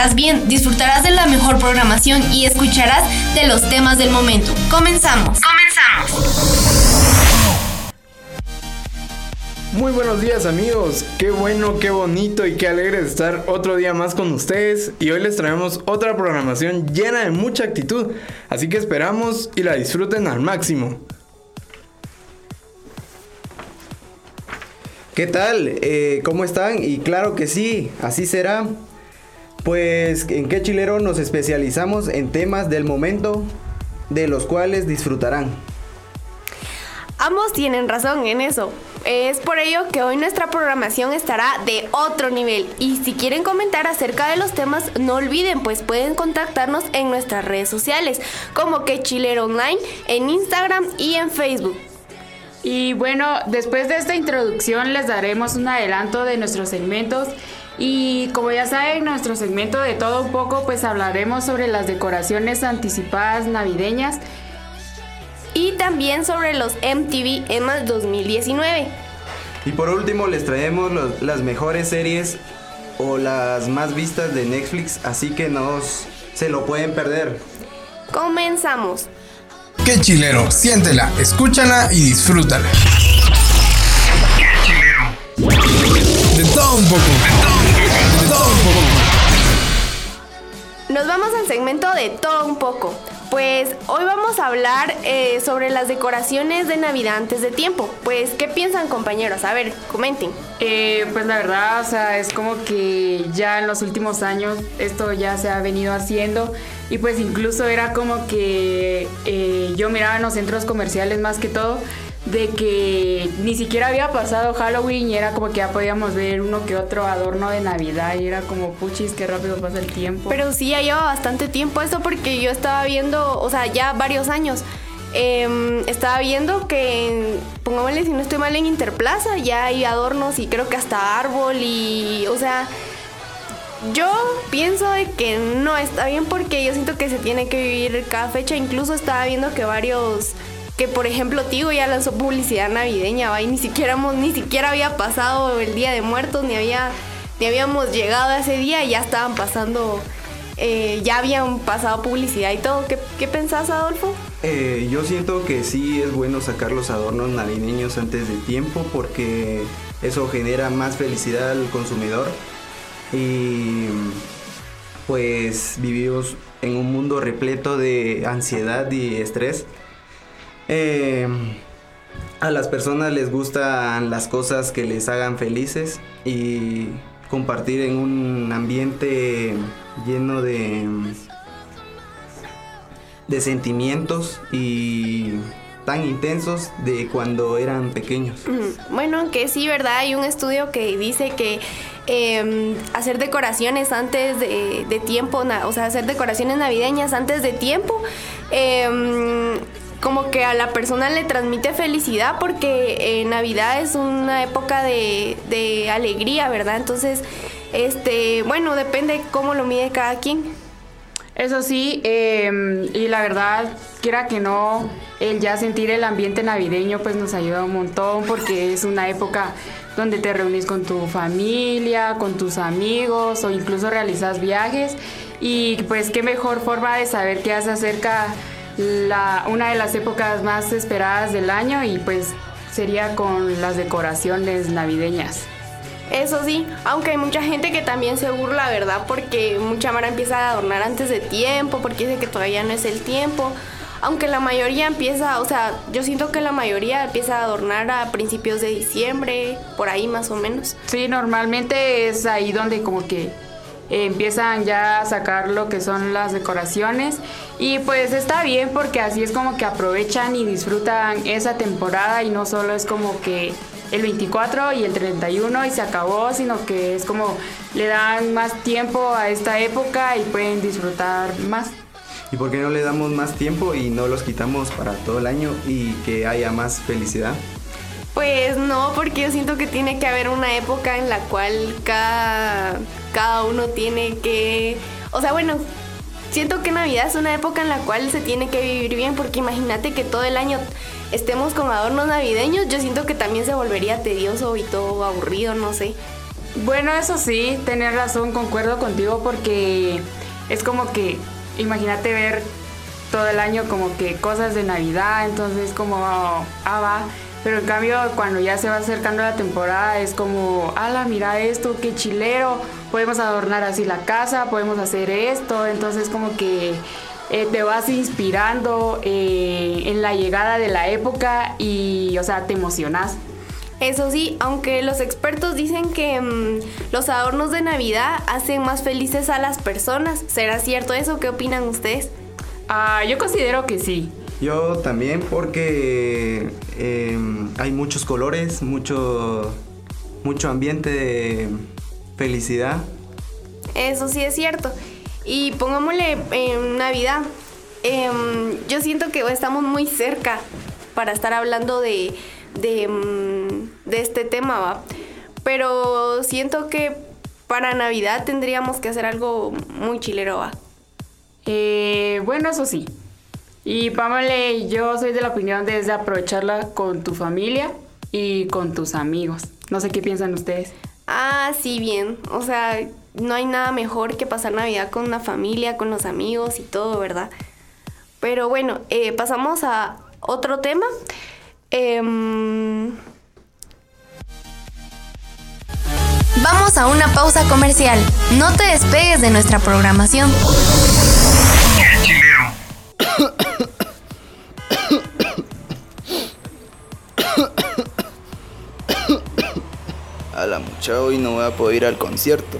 sentirás bien, disfrutarás de la mejor programación y escucharás de los temas del momento. Comenzamos. Comenzamos. Muy buenos días amigos, qué bueno, qué bonito y qué alegre de estar otro día más con ustedes y hoy les traemos otra programación llena de mucha actitud, así que esperamos y la disfruten al máximo. ¿Qué tal? Eh, ¿Cómo están? Y claro que sí, así será. Pues en qué chilero nos especializamos en temas del momento de los cuales disfrutarán. Ambos tienen razón en eso. Es por ello que hoy nuestra programación estará de otro nivel. Y si quieren comentar acerca de los temas, no olviden, pues pueden contactarnos en nuestras redes sociales, como que Chilero Online, en Instagram y en Facebook. Y bueno, después de esta introducción les daremos un adelanto de nuestros segmentos. Y como ya saben, nuestro segmento de todo un poco, pues hablaremos sobre las decoraciones anticipadas navideñas y también sobre los MTV EMA 2019. Y por último les traemos las mejores series o las más vistas de Netflix, así que no se lo pueden perder. Comenzamos. Qué chilero, siéntela, escúchala y disfrútala. Qué chilero. De todo un poco. De todo Nos vamos al segmento de todo un poco. Pues hoy vamos a hablar eh, sobre las decoraciones de Navidad antes de tiempo. Pues, ¿qué piensan compañeros? A ver, comenten. Eh, pues la verdad, o sea, es como que ya en los últimos años esto ya se ha venido haciendo y pues incluso era como que eh, yo miraba en los centros comerciales más que todo de que ni siquiera había pasado Halloween y era como que ya podíamos ver uno que otro adorno de Navidad y era como puchis, qué rápido pasa el tiempo. Pero sí, ya lleva bastante tiempo esto porque yo estaba viendo, o sea, ya varios años. Em, estaba viendo que, pongámosle si no estoy mal, en Interplaza ya hay adornos y creo que hasta árbol y, o sea, yo pienso de que no está bien porque yo siento que se tiene que vivir cada fecha. Incluso estaba viendo que varios que por ejemplo Tigo ya lanzó publicidad navideña, ¿va? y ni siquiera, ni siquiera había pasado el Día de Muertos, ni, había, ni habíamos llegado a ese día y ya estaban pasando, eh, ya habían pasado publicidad y todo. ¿Qué, qué pensás, Adolfo? Eh, yo siento que sí es bueno sacar los adornos navideños antes de tiempo porque eso genera más felicidad al consumidor y pues vivimos en un mundo repleto de ansiedad y estrés eh, a las personas les gustan las cosas que les hagan felices y compartir en un ambiente lleno de, de sentimientos y tan intensos de cuando eran pequeños. Bueno, que sí, ¿verdad? Hay un estudio que dice que em, hacer decoraciones antes de, tiempo, o sea, hacer decoraciones navideñas antes de tiempo, em, como que a la persona le transmite felicidad porque eh, Navidad es una época de, alegría, ¿verdad? Entonces, este, bueno, depende cómo lo mide cada quien. Eso sí, em, y la verdad, quiera que no, el ya sentir el ambiente navideño pues nos ayuda un montón porque es una época donde te reunís con tu familia, con tus amigos o incluso realizas viajes y pues qué mejor forma de saber qué hace acerca la, una de las épocas más esperadas del año y pues sería con las decoraciones navideñas. Eso sí, aunque hay mucha gente que también se burla, ¿verdad? Porque mucha mara empieza a adornar antes de tiempo, porque dice que todavía no es el tiempo. Aunque la mayoría empieza, o sea, yo siento que la mayoría empieza a adornar a principios de diciembre, por ahí más o menos. Sí, normalmente es ahí donde como que empiezan ya a sacar lo que son las decoraciones y pues está bien porque así es como que aprovechan y disfrutan esa temporada y no solo es como que el 24 y el 31 y se acabó, sino que es como le dan más tiempo a esta época y pueden disfrutar más. ¿Y por qué no le damos más tiempo y no los quitamos para todo el año y que haya más felicidad? Pues no, porque yo siento que tiene que haber una época en la cual cada, cada uno tiene que... O sea, bueno, siento que Navidad es una época en la cual se tiene que vivir bien, porque imagínate que todo el año estemos con adornos navideños, yo siento que también se volvería tedioso y todo aburrido, no sé. Bueno, eso sí, tener razón, concuerdo contigo porque es como que, imagínate ver todo el año como que cosas de Navidad, entonces como, ah, va. Pero en cambio, cuando ya se va acercando la temporada, es como, ala, mira esto, qué chilero, podemos adornar así la casa, podemos hacer esto, entonces como que eh, te vas inspirando eh, en la llegada de la época y, o sea, te emocionas. Eso sí, aunque los expertos dicen que mm, los adornos de Navidad hacen más felices a las personas, ¿será cierto eso? ¿Qué opinan ustedes? Ah, yo considero que sí. Yo también porque em, hay muchos colores, mucho, mucho ambiente de felicidad. Eso sí es cierto. Y pongámosle en Navidad. Em, yo siento que estamos muy cerca para estar hablando de, de, de este tema, ¿va? Pero siento que para Navidad tendríamos que hacer algo muy chilero, ¿va? Eh, bueno, eso sí. Y Pamela, yo soy de la opinión de aprovecharla con tu familia y con tus amigos. No sé qué piensan ustedes. Ah, sí, bien. O sea, no hay nada mejor que pasar Navidad con una familia, con los amigos y todo, ¿verdad? Pero bueno, eh, pasamos a otro tema. Em, Vamos a una pausa comercial. No te despegues de nuestra programación. Mucha hoy no voy a poder ir al concierto.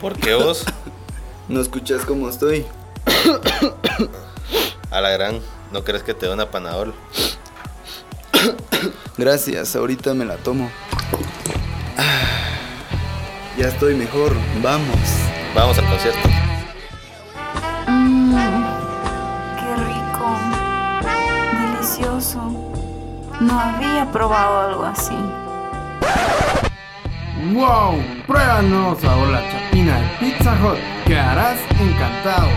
¿Por qué vos? ¿No escuchas cómo estoy? A la gran, ¿no crees que te dé una panadol? Gracias, ahorita me la tomo. Ya estoy mejor, vamos. Vamos al concierto. Mmm, qué rico. Delicioso. No había probado algo así. ¡Wow! Nuevo sabor la chapina de Pizza Hut. Quedarás encantado.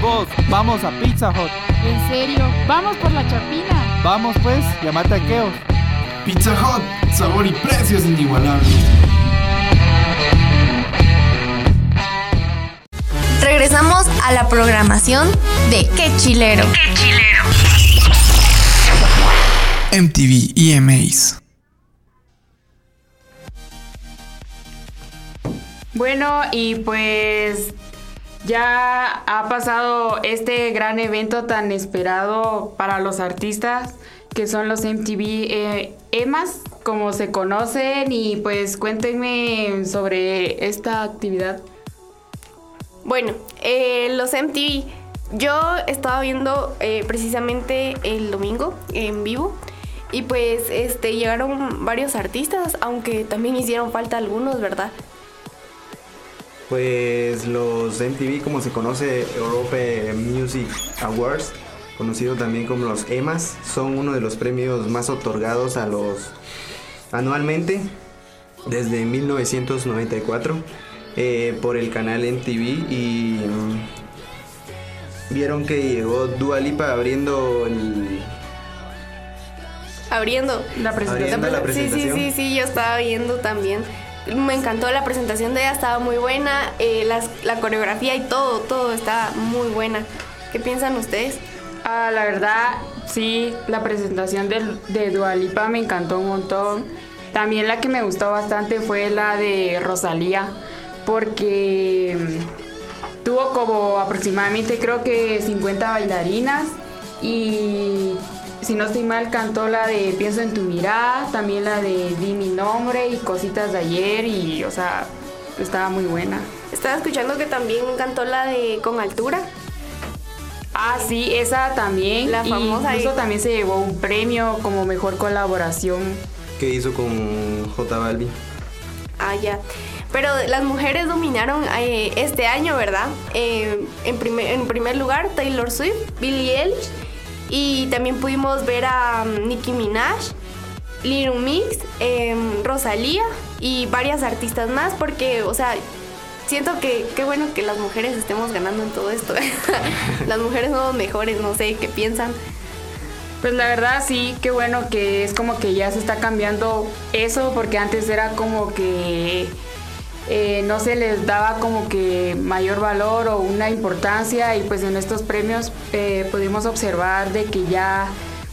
Vos, vamos a Pizza Hut. ¿En serio? Vamos por la chapina. Vamos pues, llamate a Keos. Pizza Hut, sabor y precios inigualables. Regresamos a la programación de Qué Chilero. ¡Qué Chilero! MTV EMAs. Bueno, y pues ya ha pasado este gran evento tan esperado para los artistas que son los MTV eh, EMAs, como se conocen, y pues cuéntenme sobre esta actividad. Bueno, eh, los MTV, yo estaba viendo eh, precisamente el domingo en vivo y pues este llegaron varios artistas, aunque también hicieron falta algunos, ¿verdad? Pues los MTV, como se conoce, Europe Music Awards, conocido también como los EMAs, son uno de los premios más otorgados a los anualmente desde 1994 eh, por el canal MTV y mm, vieron que llegó Dua Lipa abriendo el Abriendo La presentación. Abriendo la Sí, presentación. sí, sí, sí, yo estaba viendo también. Me encantó la presentación de ella, estaba muy buena. eh, la coreografía y todo, todo estaba muy buena. ¿Qué piensan ustedes? Ah, la verdad, sí, la presentación de, de Dua Lipa me encantó un montón. También la que me gustó bastante fue la de Rosalía, porque mm, tuvo como aproximadamente creo que 50 bailarinas y si no estoy mal cantó la de Pienso en tu mirada, también la de Di mi nombre y cositas de ayer y o sea, estaba muy buena. Estaba escuchando que también cantó la de Con Altura. Ah, sí, esa también. La y famosa Incluso ahí. también se llevó un premio como mejor colaboración. que hizo con J Balvin. Ah, ya. Pero las mujeres dominaron eh, este año, ¿verdad? Eh, en, primer, en primer lugar, Taylor Swift, Billie Eilish. Y también pudimos ver a um, Nicki Minaj, Little Mix, em, Rosalía y varias artistas más. Porque, o sea, siento que qué bueno que las mujeres estemos ganando en todo esto. las mujeres somos mejores, no sé qué piensan. Pues la verdad sí, qué bueno que es como que ya se está cambiando eso, porque antes era como que eh, no se les daba como que mayor valor o una importancia y pues en estos premios eh, pudimos observar de que ya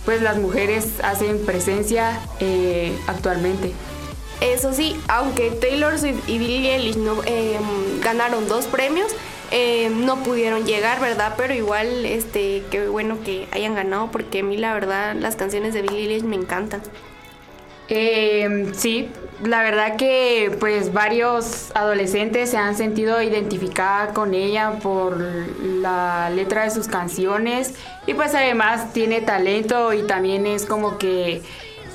pues las mujeres hacen presencia eh, actualmente. Eso sí, aunque Taylor Swift y Billie Eilish no, ganaron dos premios, no pudieron llegar, ¿verdad? Pero igual, este, qué bueno que hayan ganado, porque a mí la verdad las canciones de Billie Eilish me encantan. Sí, la verdad que pues varios adolescentes se han sentido identificada con ella por la letra de sus canciones y pues además tiene talento y también es como que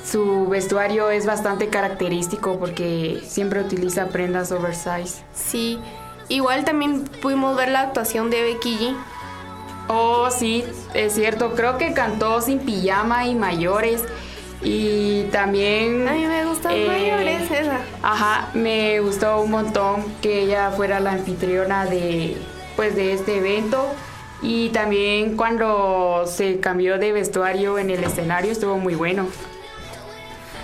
su vestuario es bastante característico porque siempre utiliza prendas oversize. Sí, igual también pudimos ver la actuación de Becky G. Oh, sí, es cierto, creo que cantó sin pijama y mayores. Y también... A mí me gustan eh, mayores esa. Ajá, me gustó un montón que ella fuera la anfitriona de, pues, de este evento. Y también cuando se cambió de vestuario en el escenario estuvo muy bueno.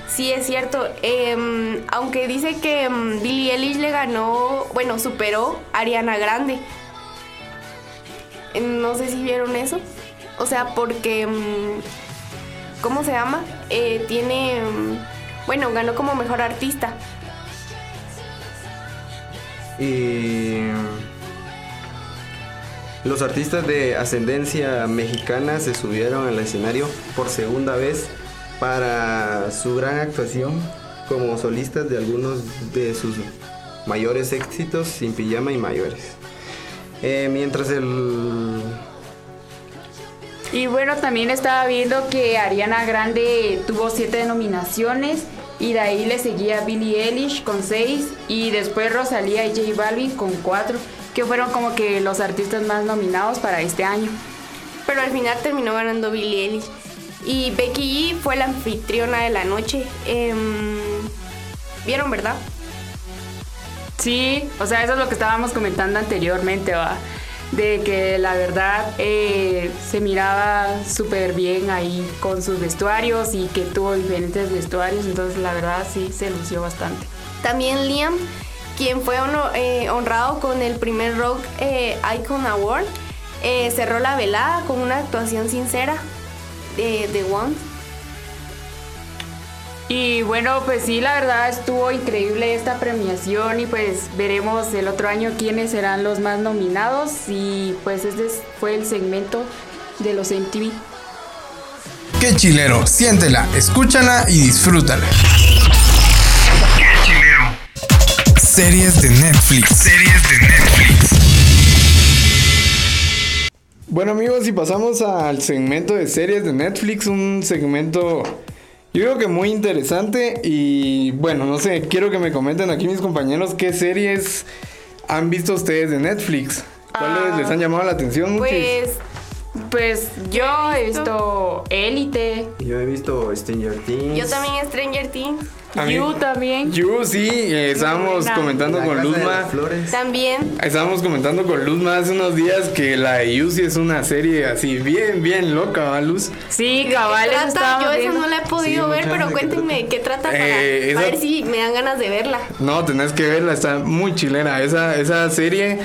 Sí, es cierto. Em, aunque dice que em, Billie Eilish le ganó, bueno, superó a Ariana Grande. Em, No sé si vieron eso. O sea, porque... ¿Cómo se llama? Eh, tiene... em, Bueno, ganó como mejor artista. Y los artistas de ascendencia mexicana se subieron al escenario por segunda vez para su gran actuación como solistas de algunos de sus mayores éxitos sin pijama y mayores. Eh, mientras el Y bueno, también estaba viendo que Ariana Grande tuvo siete nominaciones y de ahí le seguía Billie Eilish con seis y después Rosalía y J Balvin con cuatro, que fueron como que los artistas más nominados para este año. Pero al final terminó ganando Billie Eilish. Y Becky G fue la anfitriona de la noche. Em, ¿Vieron, verdad? Sí, o sea, eso es lo que estábamos comentando anteriormente, va. De que la verdad eh, se miraba súper bien ahí con sus vestuarios y que tuvo diferentes vestuarios, entonces la verdad sí se lució bastante. También Liam, quien fue eh, honrado con el primer Rock eh, Icon Award, cerró la velada con una actuación sincera de The One. Y bueno, pues sí, la verdad estuvo increíble esta premiación y pues veremos el otro año quiénes serán los más nominados y pues este es- fue el segmento de los MTV. Qué chilero, siéntela, escúchala y disfrútala. Series de Netflix. Series de Netflix. Bueno amigos, y pasamos al segmento de series de Netflix, un segmento yo creo que muy interesante y bueno, no sé, quiero que me comenten aquí mis compañeros qué series han visto ustedes de Netflix. ¿Cuáles Ah, les han llamado la atención? Pues, pues yo he visto Élite, yo he visto Stranger Things. Yo también Stranger Things. A mí- You también. You sí, eh, estábamos comentando La con Casa de Luzma. las Flores. También. Estábamos comentando con Luzma hace unos días que la de You sí es una serie así bien, bien loca, ¿va, Luz? Sí, ¿Qué cabal, Yo esa no la he podido Sí, ver, pero cuéntenme trata. qué trata para, Eh, para esa- ver si me dan ganas de verla. No, tenés que verla, está muy chilera. Esa, esa serie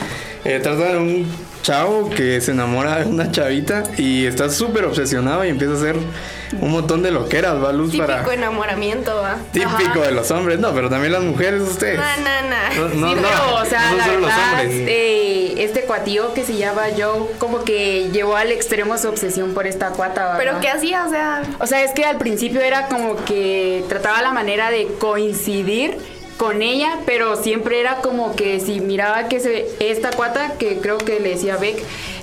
eh, trata de un chavo que se enamora de una chavita y está súper obsesionado y empieza a hacer un montón de loqueras, va Luz Típico para... enamoramiento, ¿va? Típico de los hombres, no, pero también las mujeres, ustedes. Na, na, na. No, no, Sí, no, pero, o sea, no la verdad, eh, este cuatío que se llama Joe, como que llevó al extremo su obsesión por esta cuata, ¿verdad? Pero ¿qué hacía? O sea, O sea, es que al principio era como que trataba la manera de coincidir con ella, pero siempre era como que si miraba que se, esta cuata, que creo que le decía Beck,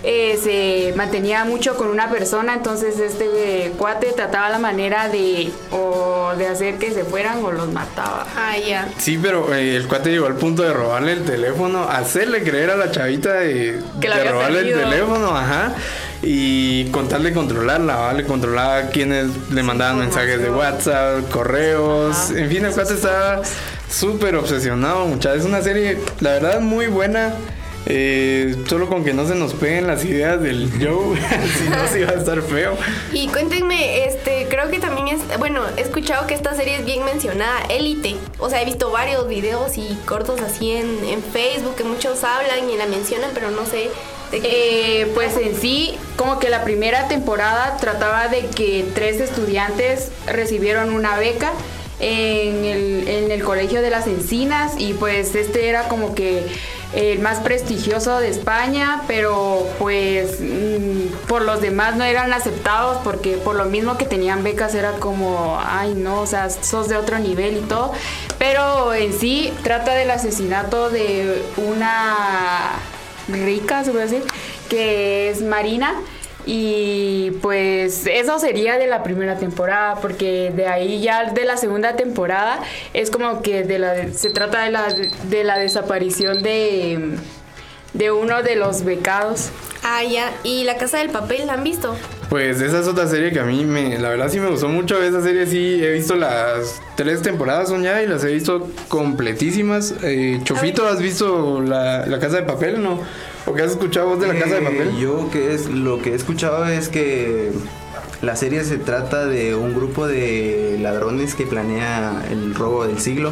eh, se mantenía mucho con una persona, entonces este eh, cuate trataba la manera de o de hacer que se fueran o los mataba. ah, ya. Sí, pero eh, el cuate llegó al punto de robarle el teléfono, hacerle creer a la chavita de, Que la de robarle perdido. el teléfono, ajá. Y contarle controlarla, ¿vale? Controlaba quienes le mandaban mensajes de WhatsApp, correos. En fin, el cuate estaba súper obsesionado, muchachos. Es una serie, la verdad, muy buena. Eh, solo con que no se nos peguen las ideas del Joe, si no, sí va a estar feo. Y cuéntenme, este, creo que también es, bueno, he escuchado que esta serie es bien mencionada, Élite. O sea, he visto varios videos y cortos así en, en Facebook que muchos hablan y la mencionan, pero no sé. Eh, pues en sí, como que la primera temporada trataba de que tres estudiantes recibieron una beca en el, en el Colegio de las Encinas y pues este era como que el más prestigioso de España, pero pues mm, por los demás no eran aceptados porque por lo mismo que tenían becas era como, ay no, o sea, sos de otro nivel y todo, pero en sí trata del asesinato de una rica, se puede decir, que es Marina. Y pues eso sería de la primera temporada, porque de ahí ya de la segunda temporada es como que de la, se trata de la, de la desaparición de, de uno de los becados. Ah, ya. ¿Y La Casa del Papel la han visto? Pues esa es otra serie que a mí me, la verdad sí me gustó mucho. Esa serie sí he visto las tres temporadas son ya y las he visto completísimas. Eh, Chofito, ¿has visto la, la Casa de Papel no? ¿O qué has escuchado vos de la Casa de Eh, Papel? Yo que es lo que he escuchado es que la serie se trata de un grupo de ladrones que planea el robo del siglo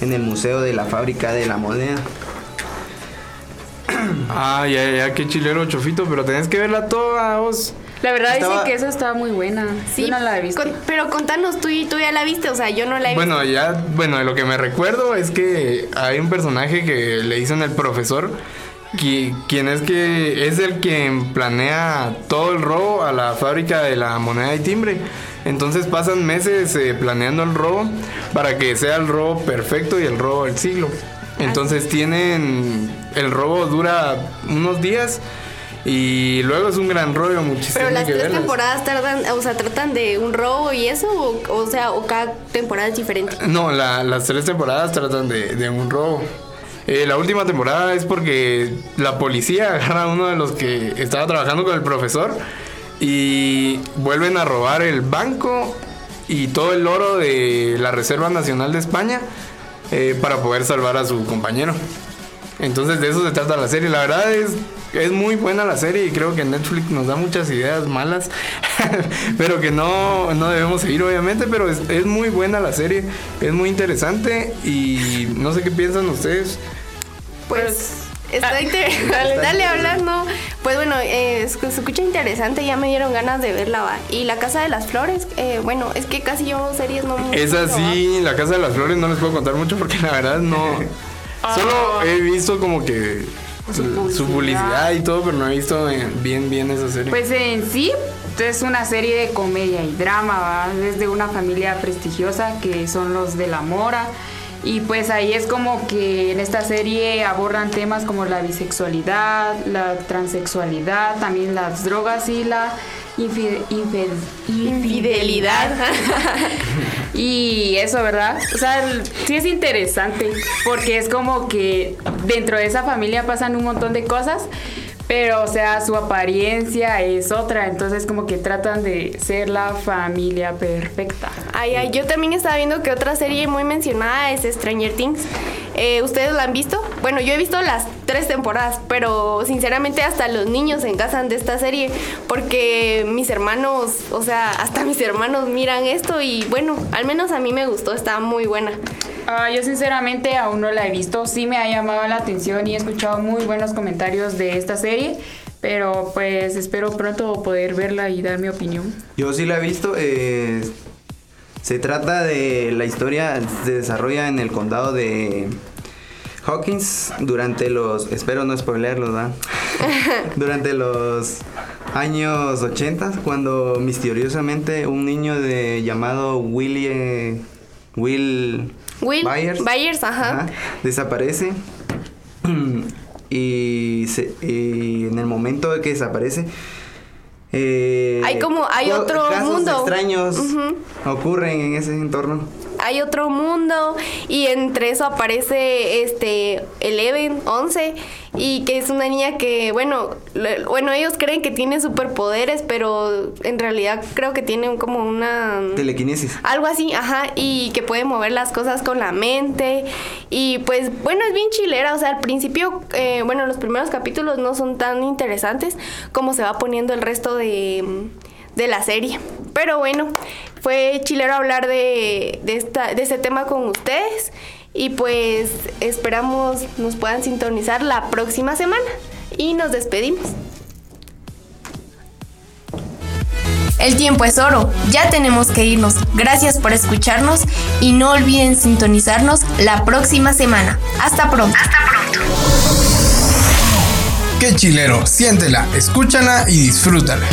en el Museo de la Fábrica de la Moneda. Ah, ya, ya, qué chilero Chofito, pero tenés que verla toda vos. La verdad Estaba- dicen que esa está muy buena. Sí, Yo no la he visto. con- pero contanos, tú, y tú ya la viste, o sea, yo no la he Bueno, ya, bueno, de lo que me recuerdo es que hay un personaje que le dicen el profesor, quien es que es el quien planea todo el robo a la fábrica de la moneda y timbre. Entonces pasan meses eh, planeando el robo para que sea el robo perfecto y el robo del siglo. Entonces tienen, el robo dura unos días y luego es un gran rollo, muchísimo. Pero las que tres verlas. temporadas tardan, o sea, tratan de un robo y eso, o, o sea, o cada temporada es diferente. No, la- las tres temporadas tratan de, de un robo. Eh, la última temporada es porque la policía agarra a uno de los que estaba trabajando con el profesor y vuelven a robar el banco y todo el oro de la Reserva Nacional de España eh, para poder salvar a su compañero. Entonces de eso se trata la serie. La verdad es, es muy buena la serie y creo que Netflix nos da muchas ideas malas, pero que no, no debemos seguir obviamente, pero es, es muy buena la serie, es muy interesante y no sé qué piensan ustedes. Pues está interesante. Dale, hablando. Pues bueno, eh, se escucha interesante, ya me dieron ganas de verla, va. Y La Casa de las Flores, eh, bueno, es que casi yo series no me Es así, La Casa de las Flores no les puedo contar mucho porque la verdad no... Solo he visto como que su publicidad, y todo, pero no he visto eh, bien, bien esa serie. Pues en sí es una serie de comedia y drama, ¿va? es de una familia prestigiosa que son los de la Mora. Y pues ahí es como que en esta serie abordan temas como la bisexualidad, la transexualidad, también las drogas y la Infidelidad. y eso, ¿verdad? O sea, sí es interesante porque es como que dentro de esa familia pasan un montón de cosas, pero o sea, su apariencia es otra, entonces como que tratan de ser la familia perfecta. Ay, ay, yo también estaba viendo que otra serie muy mencionada es Stranger Things. Eh, ¿Ustedes la han visto? Bueno, yo he visto las tres temporadas, pero sinceramente hasta los niños se encasan de esta serie porque mis hermanos, o sea, hasta mis hermanos miran esto y bueno, al menos a mí me gustó, está muy buena. Ah, yo sinceramente aún no la he visto, sí me ha llamado la atención y he escuchado muy buenos comentarios de esta serie, pero pues espero pronto poder verla y dar mi opinión. Yo sí la he visto. eh, se trata de la historia, se desarrolla en el condado de Hawkins durante los, espero no spoilerlo, ¿verdad? durante los años 80, cuando misteriosamente un niño de llamado Willie, Will, Will Byers, Byers, ajá. Ajá, desaparece. Y, se- y en el momento de que desaparece eh, Hay como- hay otro casos mundo. extraños ocurren en ese entorno hay otro mundo y entre eso aparece este Eleven, 11 y que es una niña que, bueno, le- bueno, ellos creen que tiene superpoderes, pero en realidad creo que tiene como una Telequinesis. algo así, ajá, y que puede mover las cosas con la mente. Y pues bueno, es bien chilera, o sea, al principio, eh, bueno, los primeros capítulos no son tan interesantes como se va poniendo el resto de, de la serie. Pero bueno, fue chilero hablar de, de, esta, de este tema con ustedes y pues esperamos nos puedan sintonizar la próxima semana y nos despedimos. El tiempo es oro, ya tenemos que irnos. Gracias por escucharnos y no olviden sintonizarnos la próxima semana. Hasta pronto. Hasta pronto. Qué chilero, siéntela, escúchala y disfrútala.